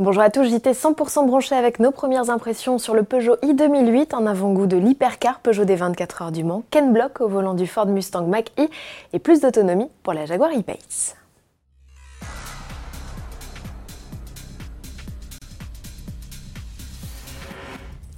Bonjour à tous, j'étais 100% branché avec nos premières impressions sur le Peugeot i2008, en avant-goût de l'hypercar Peugeot des 24 heures du Mans, Ken Block au volant du Ford Mustang Mach-E et plus d'autonomie pour la Jaguar E-Pace.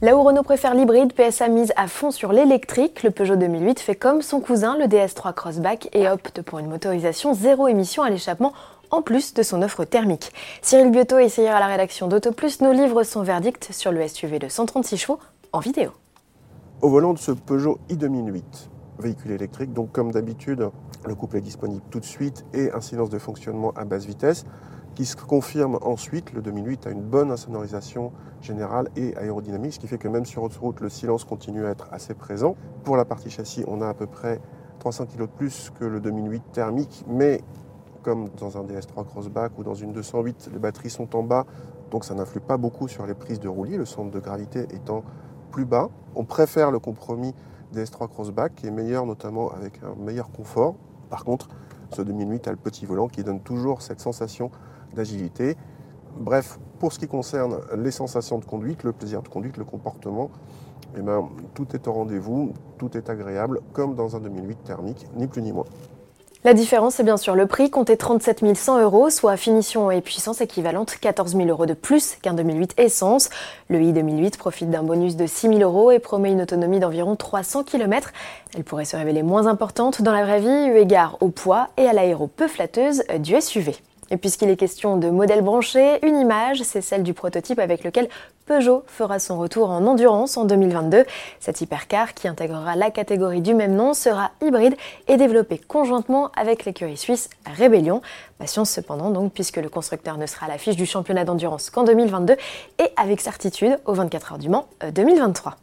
Là où Renault préfère l'hybride, PSA mise à fond sur l'électrique, le Peugeot 2008 fait comme son cousin, le DS3 Crossback, et opte pour une motorisation zéro émission à l'échappement en plus de son offre thermique. Cyril Biotto est hier à la rédaction d'AutoPlus nous livre son verdict sur le SUV de 136 chevaux en vidéo. Au volant de ce Peugeot i2008, véhicule électrique, donc comme d'habitude, le couple est disponible tout de suite et un silence de fonctionnement à basse vitesse qui se confirme ensuite. Le 2008 a une bonne insonorisation générale et aérodynamique, ce qui fait que même sur autoroute, le silence continue à être assez présent. Pour la partie châssis, on a à peu près 300 kg de plus que le 2008 thermique, mais comme dans un DS3 Crossback ou dans une 208, les batteries sont en bas, donc ça n'influe pas beaucoup sur les prises de roulis, le centre de gravité étant plus bas. On préfère le compromis DS3 Crossback qui est meilleur notamment avec un meilleur confort. Par contre, ce 2008 a le petit volant qui donne toujours cette sensation d'agilité. Bref, pour ce qui concerne les sensations de conduite, le plaisir de conduite, le comportement, eh ben, tout est au rendez-vous, tout est agréable, comme dans un 2008 thermique, ni plus ni moins. La différence, c'est bien sûr le prix, compté 37 100 euros, soit finition et puissance équivalente 14 000 euros de plus qu'un 2008 essence. Le i 2008 profite d'un bonus de 6 000 euros et promet une autonomie d'environ 300 km. Elle pourrait se révéler moins importante dans la vraie vie, eu égard au poids et à l'aéro peu flatteuse du SUV. Et puisqu'il est question de modèle branché, une image, c'est celle du prototype avec lequel Peugeot fera son retour en endurance en 2022. Cette hypercar, qui intégrera la catégorie du même nom, sera hybride et développée conjointement avec l'écurie suisse Rébellion. Patience cependant donc, puisque le constructeur ne sera à l'affiche du championnat d'endurance qu'en 2022 et avec certitude au 24 heures du Mans 2023.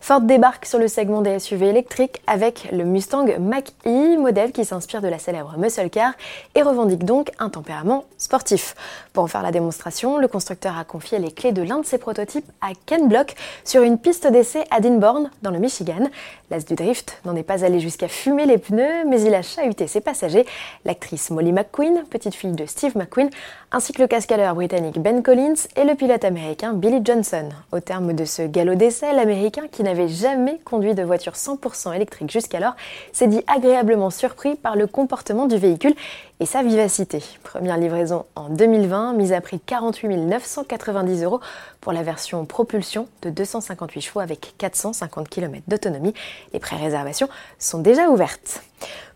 Ford débarque sur le segment des SUV électriques avec le Mustang Mach-E, modèle qui s'inspire de la célèbre muscle car et revendique donc un tempérament sportif. Pour en faire la démonstration, le constructeur a confié les clés de l'un de ses prototypes à Ken Block sur une piste d'essai à Dearborn, dans le Michigan. L'as du drift n'en est pas allé jusqu'à fumer les pneus, mais il a chahuté ses passagers, l'actrice Molly McQueen, petite fille de Steve McQueen, ainsi que le cascadeur britannique Ben Collins et le pilote américain Billy Johnson. Au terme de ce galop d'essai, l'américain, qui n'avait jamais conduit de voiture 100% électrique jusqu'alors, s'est dit agréablement surpris par le comportement du véhicule et sa vivacité. Première livraison en 2020, mise à prix 48 990 euros pour la version propulsion de 258 chevaux avec 450 km d'autonomie. Les pré-réservations sont déjà ouvertes.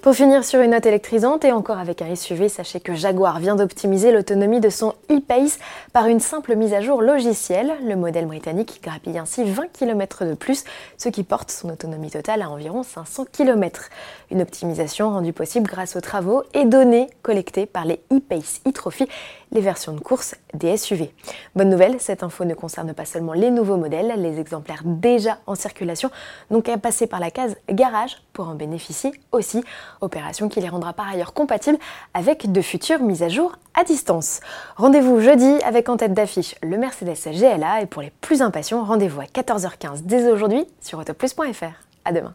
Pour finir sur une note électrisante et encore avec un SUV, sachez que Jaguar vient d'optimiser l'autonomie de son e-Pace par une simple mise à jour logicielle. Le modèle britannique grappille ainsi 20 km de plus, ce qui porte son autonomie totale à environ 500 km. Une optimisation rendue possible grâce aux travaux et données collectées par les e-Pace e-Trophy, les versions de course des SUV. Bonne nouvelle, cette info ne concerne pas seulement les nouveaux modèles, les exemplaires déjà en circulation n'ont qu'à passer par la case garage en bénéficier aussi opération qui les rendra par ailleurs compatibles avec de futures mises à jour à distance. Rendez-vous jeudi avec en tête d'affiche le Mercedes GLA et pour les plus impatients, rendez-vous à 14h15 dès aujourd'hui sur autoplus.fr. À demain.